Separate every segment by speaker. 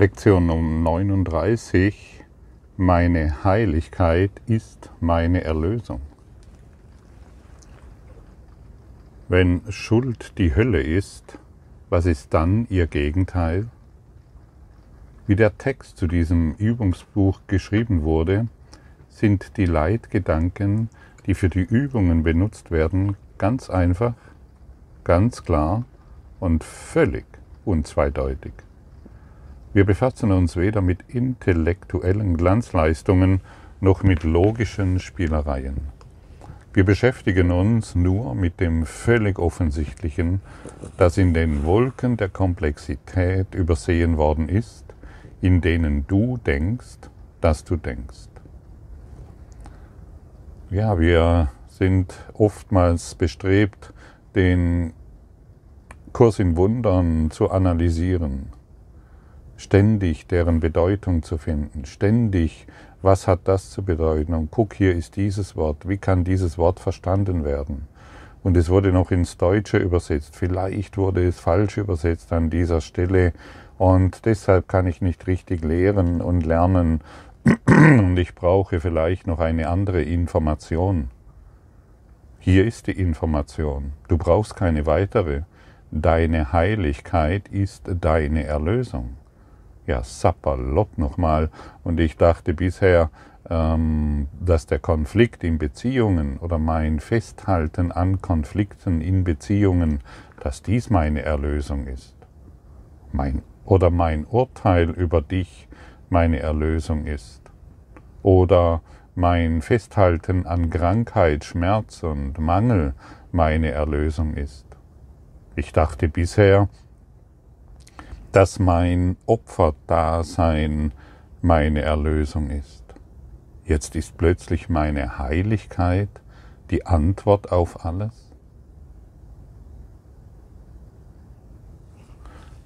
Speaker 1: Lektion Nummer 39. Meine Heiligkeit ist meine Erlösung. Wenn Schuld die Hölle ist, was ist dann ihr Gegenteil? Wie der Text zu diesem Übungsbuch geschrieben wurde, sind die Leitgedanken, die für die Übungen benutzt werden, ganz einfach, ganz klar und völlig unzweideutig. Wir befassen uns weder mit intellektuellen Glanzleistungen noch mit logischen Spielereien. Wir beschäftigen uns nur mit dem völlig Offensichtlichen, das in den Wolken der Komplexität übersehen worden ist, in denen du denkst, dass du denkst. Ja, wir sind oftmals bestrebt, den Kurs in Wundern zu analysieren ständig deren Bedeutung zu finden, ständig, was hat das zu bedeuten und guck, hier ist dieses Wort, wie kann dieses Wort verstanden werden? Und es wurde noch ins Deutsche übersetzt, vielleicht wurde es falsch übersetzt an dieser Stelle und deshalb kann ich nicht richtig lehren und lernen und ich brauche vielleicht noch eine andere Information. Hier ist die Information. Du brauchst keine weitere. Deine Heiligkeit ist deine Erlösung ja, sapperlot nochmal. Und ich dachte bisher, ähm, dass der Konflikt in Beziehungen oder mein Festhalten an Konflikten in Beziehungen, dass dies meine Erlösung ist. Mein, oder mein Urteil über dich meine Erlösung ist. Oder mein Festhalten an Krankheit, Schmerz und Mangel meine Erlösung ist. Ich dachte bisher, dass mein Opferdasein meine Erlösung ist. Jetzt ist plötzlich meine Heiligkeit die Antwort auf alles.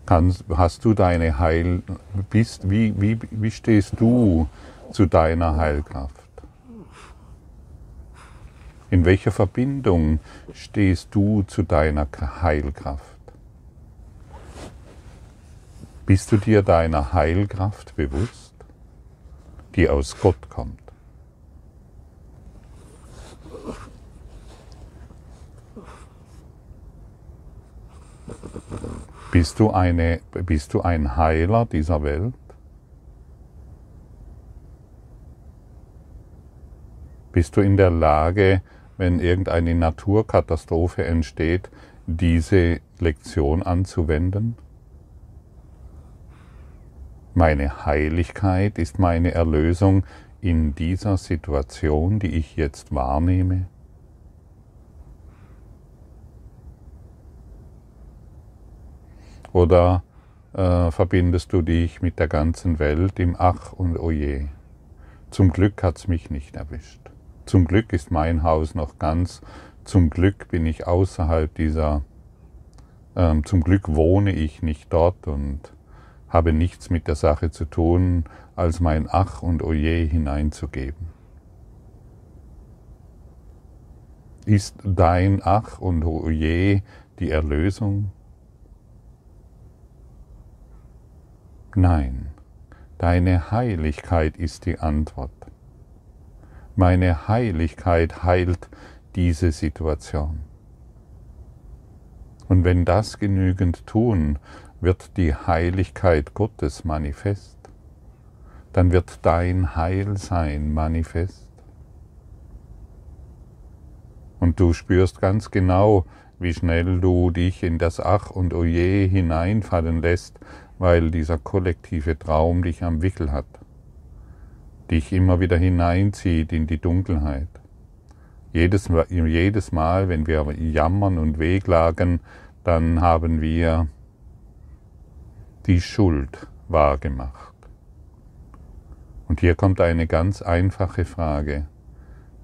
Speaker 1: Kannst, hast du deine Heil, bist, wie, wie, wie stehst du zu deiner Heilkraft? In welcher Verbindung stehst du zu deiner Heilkraft? Bist du dir deiner Heilkraft bewusst, die aus Gott kommt? Bist du, eine, bist du ein Heiler dieser Welt? Bist du in der Lage, wenn irgendeine Naturkatastrophe entsteht, diese Lektion anzuwenden? Meine Heiligkeit ist meine Erlösung in dieser Situation, die ich jetzt wahrnehme. Oder äh, verbindest du dich mit der ganzen Welt im Ach und Oje? Zum Glück hat's mich nicht erwischt. Zum Glück ist mein Haus noch ganz. Zum Glück bin ich außerhalb dieser. Ähm, zum Glück wohne ich nicht dort und habe nichts mit der Sache zu tun, als mein Ach und Oje hineinzugeben. Ist dein Ach und Oje die Erlösung? Nein, deine Heiligkeit ist die Antwort. Meine Heiligkeit heilt diese Situation. Und wenn das genügend tun, wird die Heiligkeit Gottes manifest, dann wird dein Heilsein manifest. Und du spürst ganz genau, wie schnell du dich in das Ach und Oje hineinfallen lässt, weil dieser kollektive Traum dich am Wickel hat, dich immer wieder hineinzieht in die Dunkelheit. Jedes, jedes Mal, wenn wir jammern und wehklagen, dann haben wir die Schuld wahrgemacht. Und hier kommt eine ganz einfache Frage.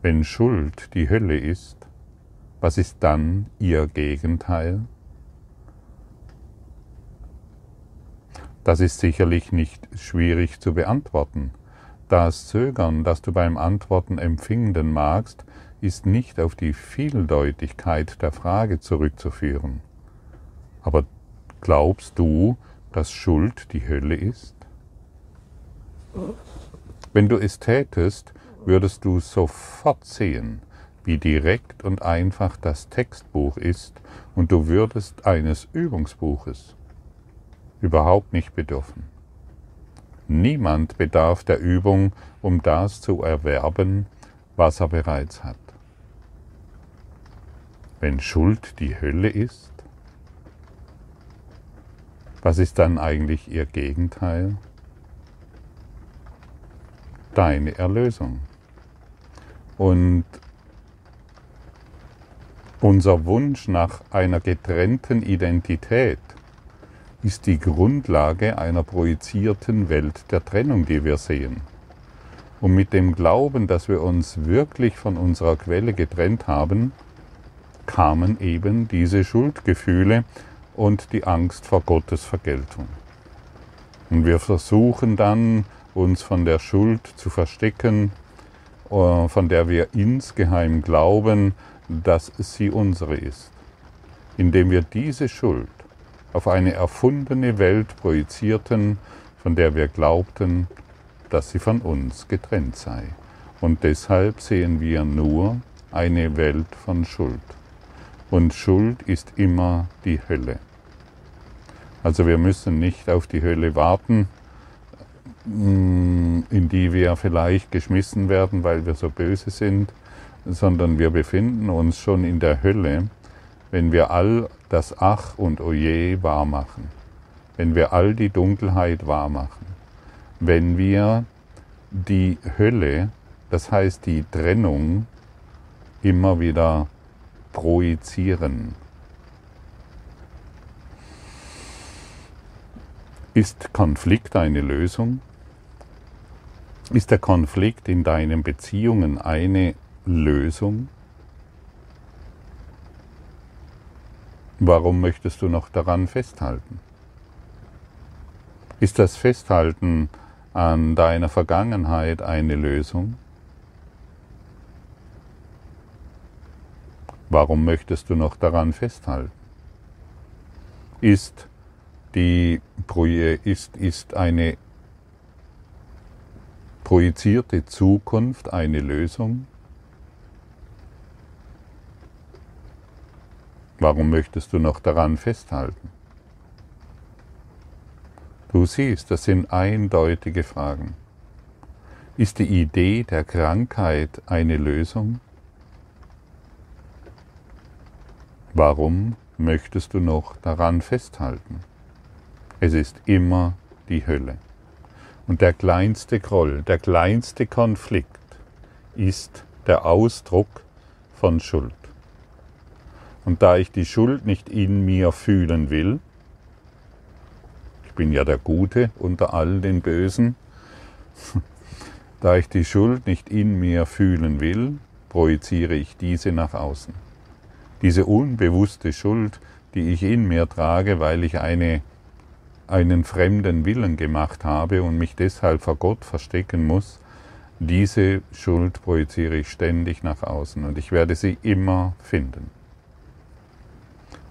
Speaker 1: Wenn Schuld die Hölle ist, was ist dann ihr Gegenteil? Das ist sicherlich nicht schwierig zu beantworten. Das Zögern, das du beim Antworten empfinden magst, ist nicht auf die Vieldeutigkeit der Frage zurückzuführen. Aber glaubst du, dass Schuld die Hölle ist? Wenn du es tätest, würdest du sofort sehen, wie direkt und einfach das Textbuch ist und du würdest eines Übungsbuches überhaupt nicht bedürfen. Niemand bedarf der Übung, um das zu erwerben, was er bereits hat. Wenn Schuld die Hölle ist, was ist dann eigentlich ihr Gegenteil? Deine Erlösung. Und unser Wunsch nach einer getrennten Identität ist die Grundlage einer projizierten Welt der Trennung, die wir sehen. Und mit dem Glauben, dass wir uns wirklich von unserer Quelle getrennt haben, kamen eben diese Schuldgefühle und die Angst vor Gottes Vergeltung. Und wir versuchen dann, uns von der Schuld zu verstecken, äh, von der wir insgeheim glauben, dass sie unsere ist, indem wir diese Schuld auf eine erfundene Welt projizierten, von der wir glaubten, dass sie von uns getrennt sei. Und deshalb sehen wir nur eine Welt von Schuld. Und Schuld ist immer die Hölle. Also wir müssen nicht auf die Hölle warten, mm, in die wir vielleicht geschmissen werden, weil wir so böse sind, sondern wir befinden uns schon in der Hölle, wenn wir all das Ach und Oje wahrmachen, wenn wir all die Dunkelheit wahrmachen, wenn wir die Hölle, das heißt die Trennung, immer wieder projizieren. Ist Konflikt eine Lösung? Ist der Konflikt in deinen Beziehungen eine Lösung? Warum möchtest du noch daran festhalten? Ist das Festhalten an deiner Vergangenheit eine Lösung? Warum möchtest du noch daran festhalten? Ist, die, ist, ist eine projizierte Zukunft eine Lösung? Warum möchtest du noch daran festhalten? Du siehst, das sind eindeutige Fragen. Ist die Idee der Krankheit eine Lösung? Warum möchtest du noch daran festhalten? Es ist immer die Hölle. Und der kleinste Groll, der kleinste Konflikt ist der Ausdruck von Schuld. Und da ich die Schuld nicht in mir fühlen will, ich bin ja der Gute unter all den Bösen, da ich die Schuld nicht in mir fühlen will, projiziere ich diese nach außen. Diese unbewusste Schuld, die ich in mir trage, weil ich eine, einen fremden Willen gemacht habe und mich deshalb vor Gott verstecken muss, diese Schuld projiziere ich ständig nach außen und ich werde sie immer finden.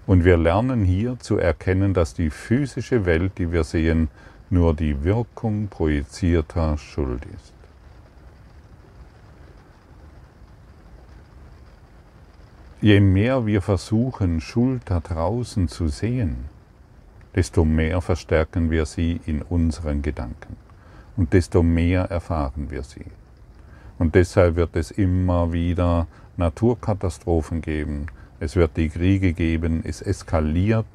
Speaker 1: Und wir lernen hier zu erkennen, dass die physische Welt, die wir sehen, nur die Wirkung projizierter Schuld ist. Je mehr wir versuchen, Schuld da draußen zu sehen, desto mehr verstärken wir sie in unseren Gedanken und desto mehr erfahren wir sie. Und deshalb wird es immer wieder Naturkatastrophen geben, es wird die Kriege geben, es eskaliert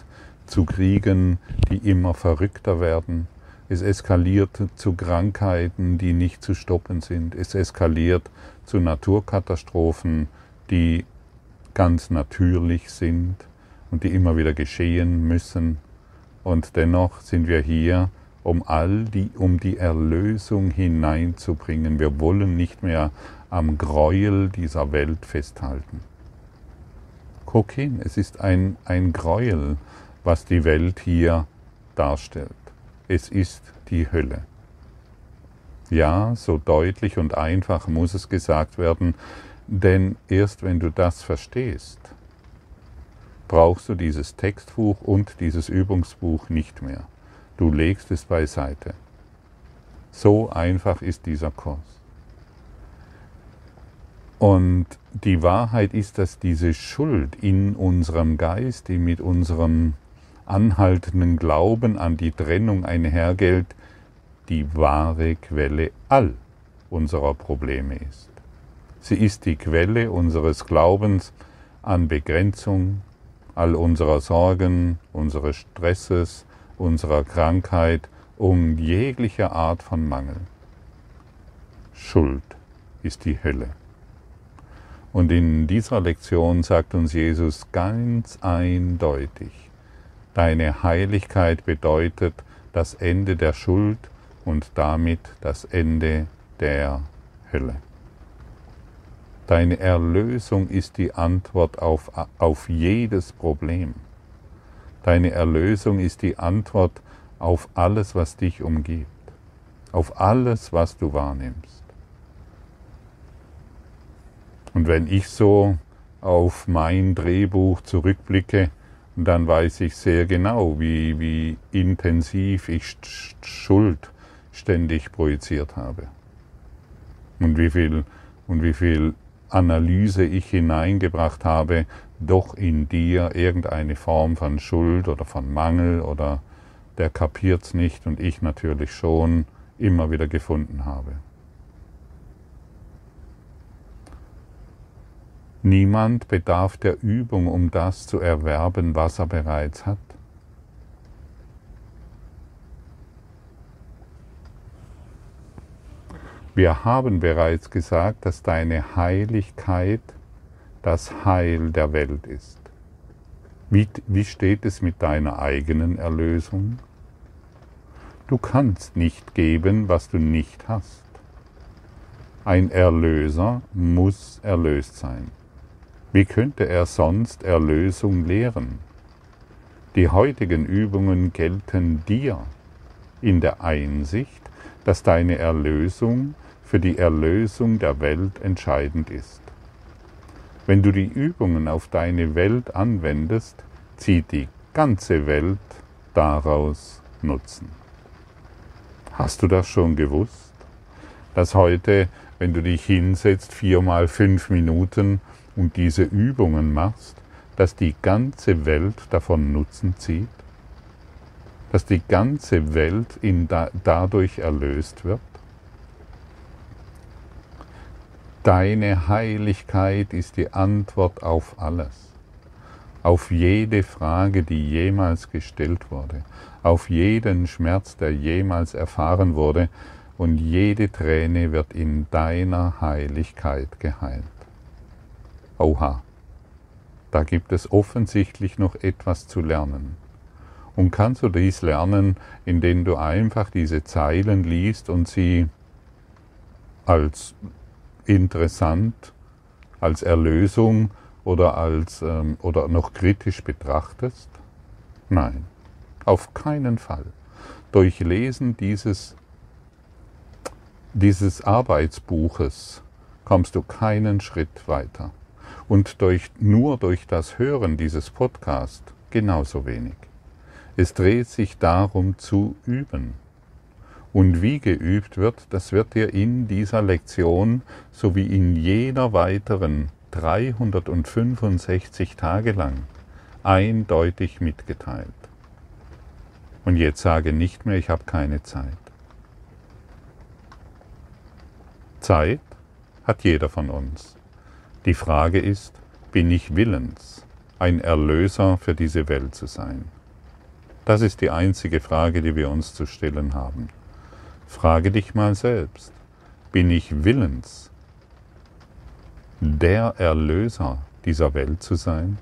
Speaker 1: zu Kriegen, die immer verrückter werden. Es eskaliert zu Krankheiten, die nicht zu stoppen sind. Es eskaliert zu Naturkatastrophen, die ganz natürlich sind und die immer wieder geschehen müssen. Und dennoch sind wir hier, um all die, um die Erlösung hineinzubringen. Wir wollen nicht mehr am Gräuel dieser Welt festhalten. Guck hin, es ist ein, ein Gräuel, was die Welt hier darstellt. Es ist die Hölle. Ja, so deutlich und einfach muss es gesagt werden, denn erst wenn du das verstehst, brauchst du dieses Textbuch und dieses Übungsbuch nicht mehr. Du legst es beiseite. So einfach ist dieser Kurs. Und die Wahrheit ist, dass diese Schuld in unserem Geist, die mit unserem anhaltenden Glauben an die Trennung einhergeht, die wahre Quelle all unserer Probleme ist. Sie ist die Quelle unseres Glaubens an Begrenzung, all unserer Sorgen, unseres Stresses, unserer Krankheit und jeglicher Art von Mangel. Schuld ist die Hölle. Und in dieser Lektion sagt uns Jesus ganz eindeutig, deine Heiligkeit bedeutet das Ende der Schuld und damit das Ende der Hölle. Deine Erlösung ist die Antwort auf, auf jedes Problem. Deine Erlösung ist die Antwort auf alles, was dich umgibt, auf alles, was du wahrnimmst. Und wenn ich so auf mein Drehbuch zurückblicke, dann weiß ich sehr genau, wie, wie intensiv ich Schuld ständig projiziert habe. Und wie viel, und wie viel Analyse ich hineingebracht habe, doch in dir irgendeine Form von Schuld oder von Mangel oder der kapiert's nicht und ich natürlich schon immer wieder gefunden habe. Niemand bedarf der Übung, um das zu erwerben, was er bereits hat. Wir haben bereits gesagt, dass deine Heiligkeit das Heil der Welt ist. Wie, wie steht es mit deiner eigenen Erlösung? Du kannst nicht geben, was du nicht hast. Ein Erlöser muss erlöst sein. Wie könnte er sonst Erlösung lehren? Die heutigen Übungen gelten dir in der Einsicht, dass deine Erlösung für die Erlösung der Welt entscheidend ist. Wenn du die Übungen auf deine Welt anwendest, zieht die ganze Welt daraus Nutzen. Hast du das schon gewusst? Dass heute, wenn du dich hinsetzt, viermal fünf Minuten und diese Übungen machst, dass die ganze Welt davon Nutzen zieht? Dass die ganze Welt in da, dadurch erlöst wird? Deine Heiligkeit ist die Antwort auf alles, auf jede Frage, die jemals gestellt wurde, auf jeden Schmerz, der jemals erfahren wurde, und jede Träne wird in deiner Heiligkeit geheilt. Oha, da gibt es offensichtlich noch etwas zu lernen. Und kannst du dies lernen, indem du einfach diese Zeilen liest und sie als interessant als Erlösung oder, als, ähm, oder noch kritisch betrachtest? Nein, auf keinen Fall. Durch Lesen dieses, dieses Arbeitsbuches kommst du keinen Schritt weiter. Und durch, nur durch das Hören dieses Podcasts genauso wenig. Es dreht sich darum zu üben. Und wie geübt wird, das wird dir in dieser Lektion sowie in jeder weiteren 365 Tage lang eindeutig mitgeteilt. Und jetzt sage nicht mehr, ich habe keine Zeit. Zeit hat jeder von uns. Die Frage ist, bin ich willens, ein Erlöser für diese Welt zu sein? Das ist die einzige Frage, die wir uns zu stellen haben. Frage dich mal selbst, bin ich willens, der Erlöser dieser Welt zu sein?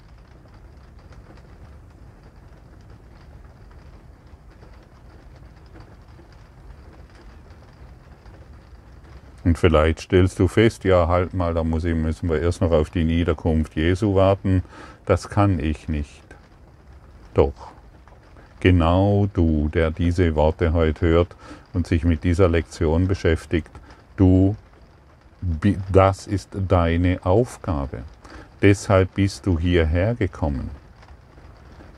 Speaker 1: Und vielleicht stellst du fest, ja, halt mal, da muss ich, müssen wir erst noch auf die Niederkunft Jesu warten. Das kann ich nicht. Doch, genau du, der diese Worte heute hört und sich mit dieser Lektion beschäftigt, du, das ist deine Aufgabe. Deshalb bist du hierher gekommen.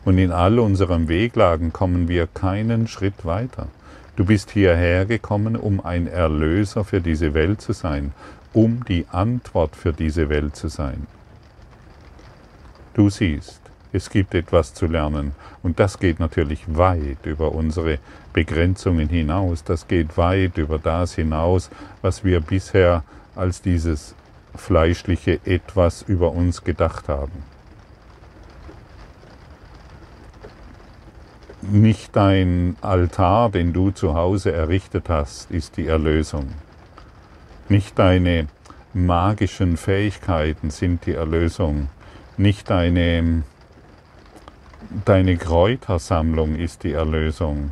Speaker 1: Und in all unseren Weglagen kommen wir keinen Schritt weiter. Du bist hierher gekommen, um ein Erlöser für diese Welt zu sein, um die Antwort für diese Welt zu sein. Du siehst, es gibt etwas zu lernen und das geht natürlich weit über unsere Begrenzungen hinaus, das geht weit über das hinaus, was wir bisher als dieses fleischliche etwas über uns gedacht haben. Nicht dein Altar, den du zu Hause errichtet hast, ist die Erlösung. Nicht deine magischen Fähigkeiten sind die Erlösung. Nicht deine, deine Kräutersammlung ist die Erlösung.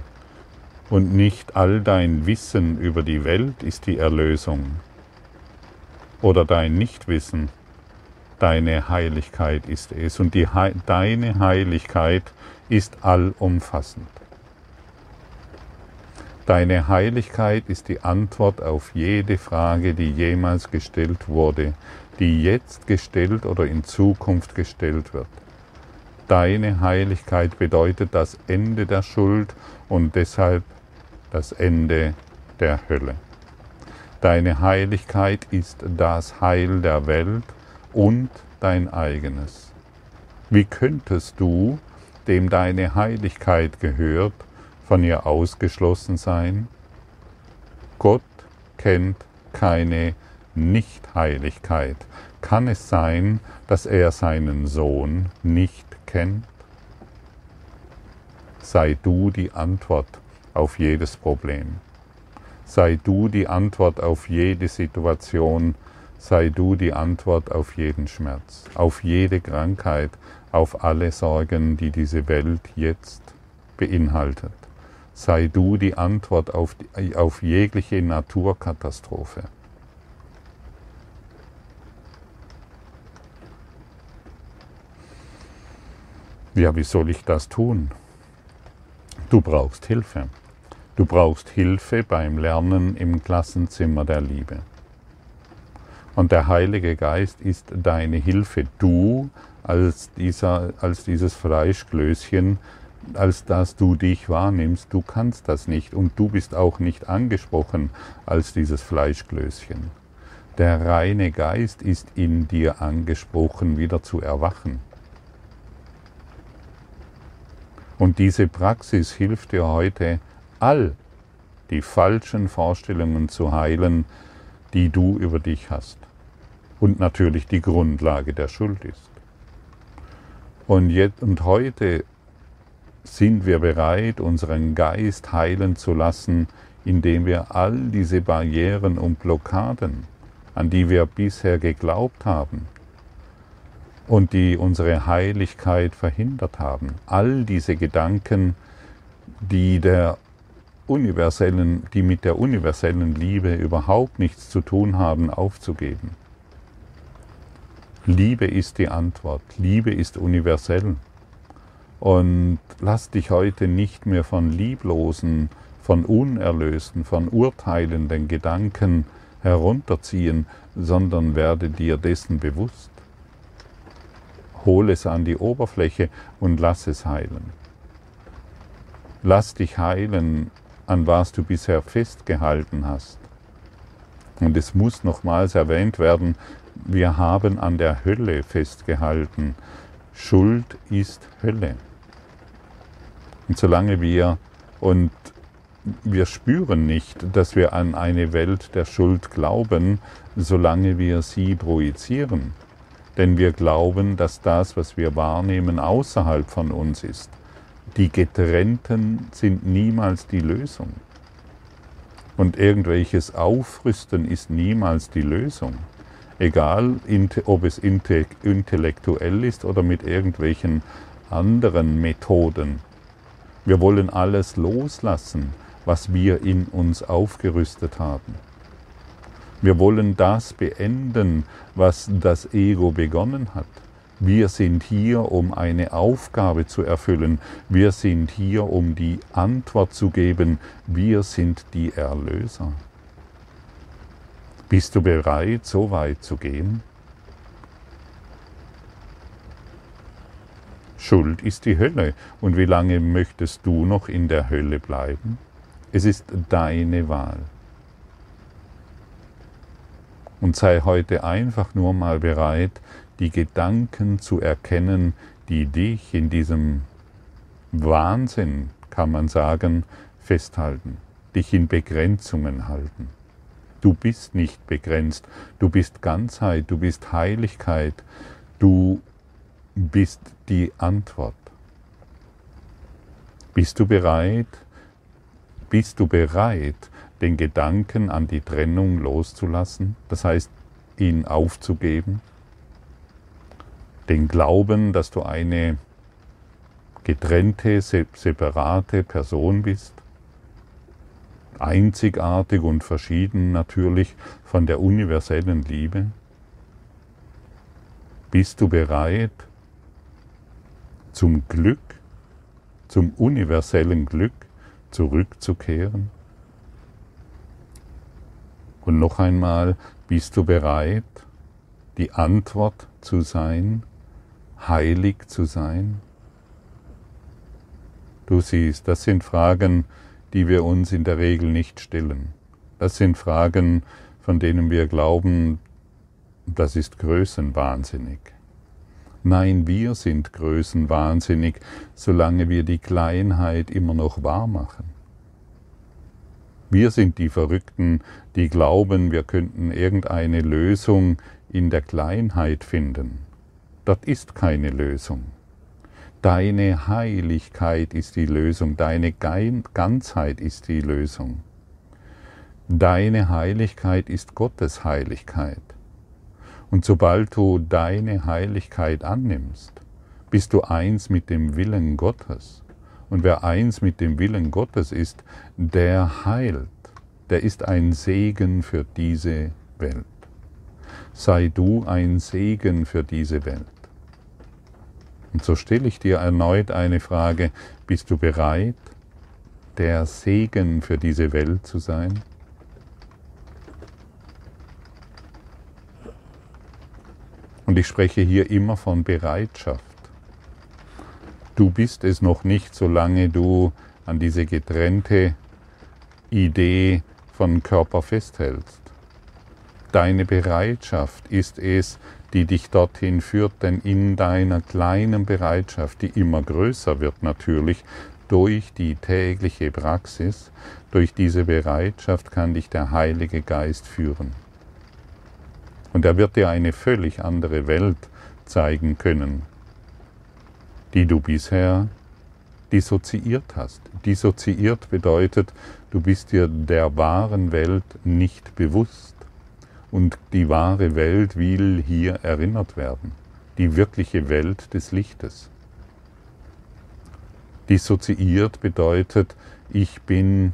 Speaker 1: Und nicht all dein Wissen über die Welt ist die Erlösung. Oder dein Nichtwissen. Deine Heiligkeit ist es. Und die, deine Heiligkeit ist allumfassend. Deine Heiligkeit ist die Antwort auf jede Frage, die jemals gestellt wurde, die jetzt gestellt oder in Zukunft gestellt wird. Deine Heiligkeit bedeutet das Ende der Schuld und deshalb das Ende der Hölle. Deine Heiligkeit ist das Heil der Welt und dein eigenes. Wie könntest du, dem deine Heiligkeit gehört, von ihr ausgeschlossen sein? Gott kennt keine Nichtheiligkeit. Kann es sein, dass er seinen Sohn nicht kennt? Sei du die Antwort auf jedes Problem. Sei du die Antwort auf jede Situation. Sei du die Antwort auf jeden Schmerz, auf jede Krankheit, auf alle Sorgen, die diese Welt jetzt beinhaltet sei du die Antwort auf, die, auf jegliche Naturkatastrophe. Ja, wie soll ich das tun? Du brauchst Hilfe. Du brauchst Hilfe beim Lernen im Klassenzimmer der Liebe. Und der Heilige Geist ist deine Hilfe. Du als, dieser, als dieses Fleischglöschen, als dass du dich wahrnimmst. Du kannst das nicht und du bist auch nicht angesprochen als dieses Fleischglöschen. Der reine Geist ist in dir angesprochen, wieder zu erwachen. Und diese Praxis hilft dir heute, all die falschen Vorstellungen zu heilen, die du über dich hast. Und natürlich die Grundlage der Schuld ist. Und, jetzt, und heute sind wir bereit, unseren Geist heilen zu lassen, indem wir all diese Barrieren und Blockaden, an die wir bisher geglaubt haben und die unsere Heiligkeit verhindert haben, all diese Gedanken, die der universellen, die mit der universellen Liebe überhaupt nichts zu tun haben, aufzugeben. Liebe ist die Antwort. Liebe ist universell. Und lass dich heute nicht mehr von lieblosen, von unerlösten, von urteilenden Gedanken herunterziehen, sondern werde dir dessen bewusst. Hol es an die Oberfläche und lass es heilen. Lass dich heilen, an was du bisher festgehalten hast. Und es muss nochmals erwähnt werden, wir haben an der Hölle festgehalten. Schuld ist Hölle. Und solange wir und wir spüren nicht, dass wir an eine Welt der Schuld glauben, solange wir sie projizieren. Denn wir glauben, dass das, was wir wahrnehmen, außerhalb von uns ist. Die Getrennten sind niemals die Lösung. Und irgendwelches Aufrüsten ist niemals die Lösung. Egal, ob es intellektuell ist oder mit irgendwelchen anderen Methoden. Wir wollen alles loslassen, was wir in uns aufgerüstet haben. Wir wollen das beenden, was das Ego begonnen hat. Wir sind hier, um eine Aufgabe zu erfüllen. Wir sind hier, um die Antwort zu geben. Wir sind die Erlöser. Bist du bereit, so weit zu gehen? Schuld ist die Hölle. Und wie lange möchtest du noch in der Hölle bleiben? Es ist deine Wahl. Und sei heute einfach nur mal bereit, die Gedanken zu erkennen, die dich in diesem Wahnsinn, kann man sagen, festhalten, dich in Begrenzungen halten. Du bist nicht begrenzt, du bist Ganzheit, du bist Heiligkeit, du bist die Antwort. Bist du bereit? Bist du bereit, den Gedanken an die Trennung loszulassen? Das heißt, ihn aufzugeben? Den Glauben, dass du eine getrennte, separate Person bist? Einzigartig und verschieden natürlich von der universellen Liebe? Bist du bereit, zum Glück, zum universellen Glück zurückzukehren? Und noch einmal, bist du bereit, die Antwort zu sein, heilig zu sein? Du siehst, das sind Fragen, die wir uns in der Regel nicht stellen. Das sind Fragen, von denen wir glauben, das ist größenwahnsinnig. Nein, wir sind größenwahnsinnig, solange wir die Kleinheit immer noch wahr machen. Wir sind die Verrückten, die glauben, wir könnten irgendeine Lösung in der Kleinheit finden. Dort ist keine Lösung. Deine Heiligkeit ist die Lösung, deine Ganzheit ist die Lösung. Deine Heiligkeit ist Gottes Heiligkeit. Und sobald du deine Heiligkeit annimmst, bist du eins mit dem Willen Gottes. Und wer eins mit dem Willen Gottes ist, der heilt, der ist ein Segen für diese Welt. Sei du ein Segen für diese Welt. Und so stelle ich dir erneut eine Frage, bist du bereit, der Segen für diese Welt zu sein? Und ich spreche hier immer von Bereitschaft. Du bist es noch nicht, solange du an diese getrennte Idee von Körper festhältst. Deine Bereitschaft ist es, die dich dorthin führt, denn in deiner kleinen Bereitschaft, die immer größer wird natürlich, durch die tägliche Praxis, durch diese Bereitschaft kann dich der Heilige Geist führen. Und er wird dir eine völlig andere Welt zeigen können, die du bisher dissoziiert hast. Dissoziiert bedeutet, du bist dir der wahren Welt nicht bewusst. Und die wahre Welt will hier erinnert werden. Die wirkliche Welt des Lichtes. Dissoziiert bedeutet, ich bin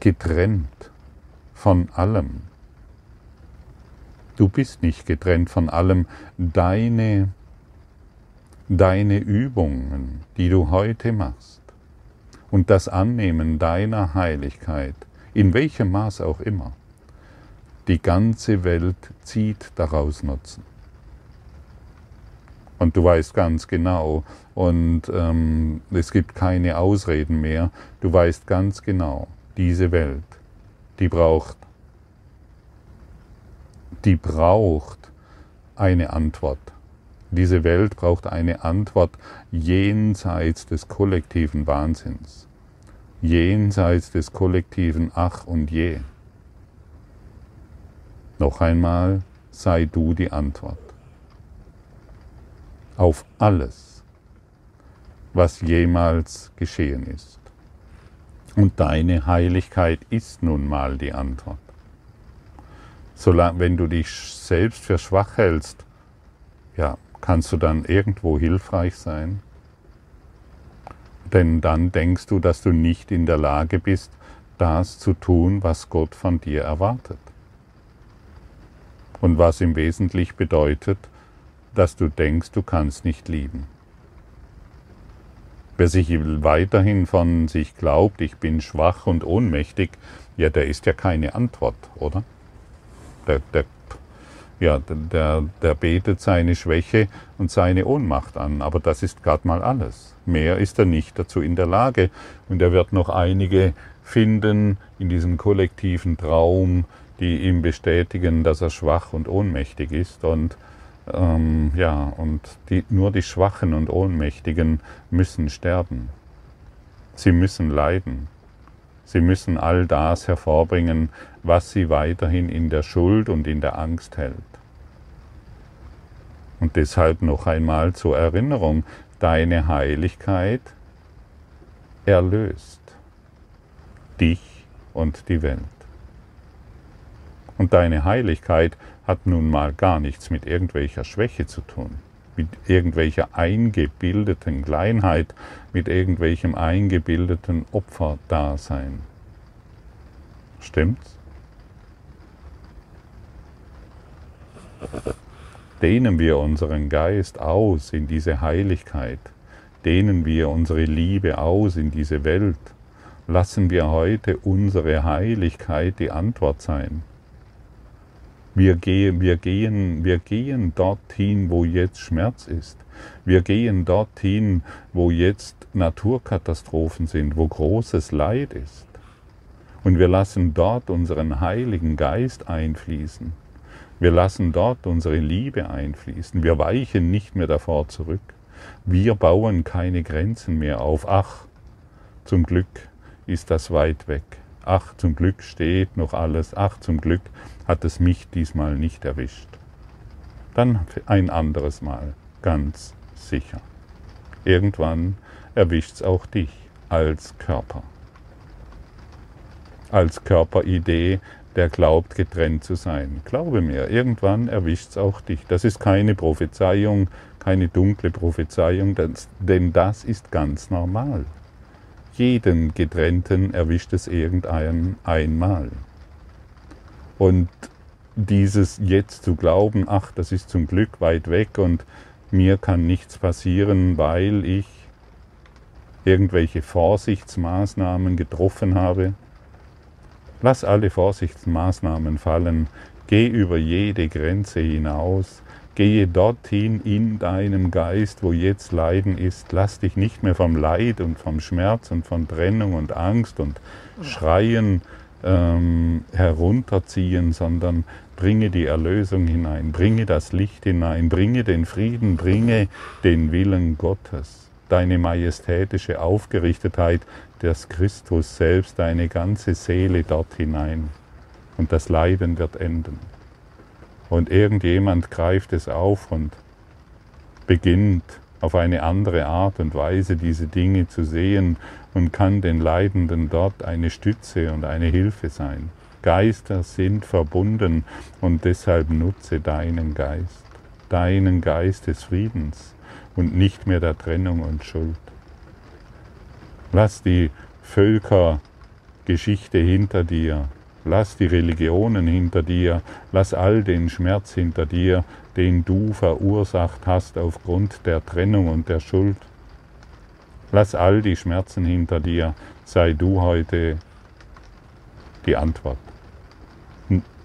Speaker 1: getrennt von allem. Du bist nicht getrennt von allem. Deine, deine Übungen, die du heute machst, und das Annehmen deiner Heiligkeit, in welchem Maß auch immer, die ganze Welt zieht daraus Nutzen. Und du weißt ganz genau, und ähm, es gibt keine Ausreden mehr, du weißt ganz genau, diese Welt, die braucht die braucht eine Antwort. Diese Welt braucht eine Antwort jenseits des kollektiven Wahnsinns, jenseits des kollektiven Ach und Je. Noch einmal, sei du die Antwort auf alles, was jemals geschehen ist. Und deine Heiligkeit ist nun mal die Antwort. Solange, wenn du dich selbst für schwach hältst, ja, kannst du dann irgendwo hilfreich sein? Denn dann denkst du, dass du nicht in der Lage bist, das zu tun, was Gott von dir erwartet. Und was im Wesentlichen bedeutet, dass du denkst, du kannst nicht lieben. Wer sich weiterhin von sich glaubt, ich bin schwach und ohnmächtig, ja, der ist ja keine Antwort, oder? Der, der, ja, der, der betet seine Schwäche und seine Ohnmacht an, aber das ist gerade mal alles. Mehr ist er nicht dazu in der Lage und er wird noch einige finden in diesem kollektiven Traum, die ihm bestätigen, dass er schwach und ohnmächtig ist und ähm, ja, und die, nur die Schwachen und Ohnmächtigen müssen sterben. Sie müssen leiden. Sie müssen all das hervorbringen, was sie weiterhin in der Schuld und in der Angst hält. Und deshalb noch einmal zur Erinnerung, deine Heiligkeit erlöst dich und die Welt. Und deine Heiligkeit hat nun mal gar nichts mit irgendwelcher Schwäche zu tun, mit irgendwelcher eingebildeten Kleinheit, mit irgendwelchem eingebildeten Opferdasein. Stimmt's? Dehnen wir unseren Geist aus in diese Heiligkeit, dehnen wir unsere Liebe aus in diese Welt, lassen wir heute unsere Heiligkeit die Antwort sein. Wir gehen, wir gehen, wir gehen dorthin, wo jetzt Schmerz ist. Wir gehen dorthin, wo jetzt Naturkatastrophen sind, wo großes Leid ist. Und wir lassen dort unseren Heiligen Geist einfließen. Wir lassen dort unsere Liebe einfließen. Wir weichen nicht mehr davor zurück. Wir bauen keine Grenzen mehr auf. Ach, zum Glück ist das weit weg. Ach, zum Glück steht noch alles. Ach, zum Glück hat es mich diesmal nicht erwischt. Dann ein anderes Mal, ganz sicher. Irgendwann erwischt es auch dich als Körper. Als Körperidee, der glaubt, getrennt zu sein. Glaube mir, irgendwann erwischt es auch dich. Das ist keine Prophezeiung, keine dunkle Prophezeiung, denn das ist ganz normal. Jeden Getrennten erwischt es irgendein einmal. Und dieses jetzt zu glauben, ach, das ist zum Glück weit weg und mir kann nichts passieren, weil ich irgendwelche Vorsichtsmaßnahmen getroffen habe. Lass alle Vorsichtsmaßnahmen fallen, geh über jede Grenze hinaus, Gehe dorthin in deinem Geist, wo jetzt Leiden ist. Lass dich nicht mehr vom Leid und vom Schmerz und von Trennung und Angst und Schreien ähm, herunterziehen, sondern bringe die Erlösung hinein, bringe das Licht hinein, bringe den Frieden, bringe den Willen Gottes, deine majestätische Aufgerichtetheit, des Christus selbst, deine ganze Seele dort hinein. Und das Leiden wird enden. Und irgendjemand greift es auf und beginnt auf eine andere Art und Weise diese Dinge zu sehen und kann den Leidenden dort eine Stütze und eine Hilfe sein. Geister sind verbunden und deshalb nutze deinen Geist, deinen Geist des Friedens und nicht mehr der Trennung und Schuld. Lass die Völkergeschichte hinter dir Lass die Religionen hinter dir, lass all den Schmerz hinter dir, den du verursacht hast aufgrund der Trennung und der Schuld. Lass all die Schmerzen hinter dir, sei du heute die Antwort.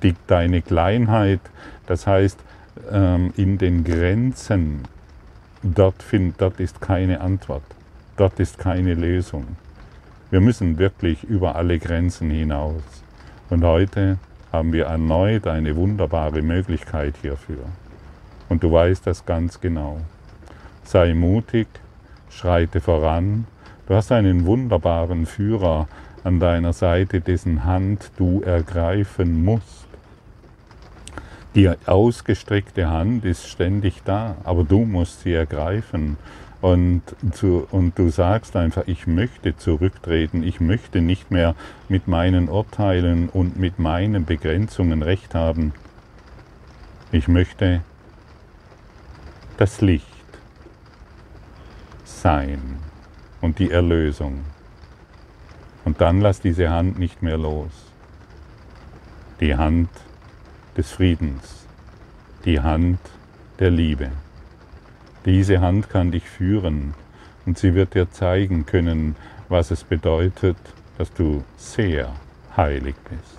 Speaker 1: Die, deine Kleinheit, das heißt ähm, in den Grenzen, dort, find, dort ist keine Antwort, dort ist keine Lösung. Wir müssen wirklich über alle Grenzen hinaus. Und heute haben wir erneut eine wunderbare Möglichkeit hierfür. Und du weißt das ganz genau. Sei mutig, schreite voran. Du hast einen wunderbaren Führer an deiner Seite, dessen Hand du ergreifen musst. Die ausgestreckte Hand ist ständig da, aber du musst sie ergreifen. Und, zu, und du sagst einfach, ich möchte zurücktreten, ich möchte nicht mehr mit meinen Urteilen und mit meinen Begrenzungen recht haben. Ich möchte das Licht sein und die Erlösung. Und dann lass diese Hand nicht mehr los. Die Hand des Friedens, die Hand der Liebe. Diese Hand kann dich führen und sie wird dir zeigen können, was es bedeutet, dass du sehr heilig bist.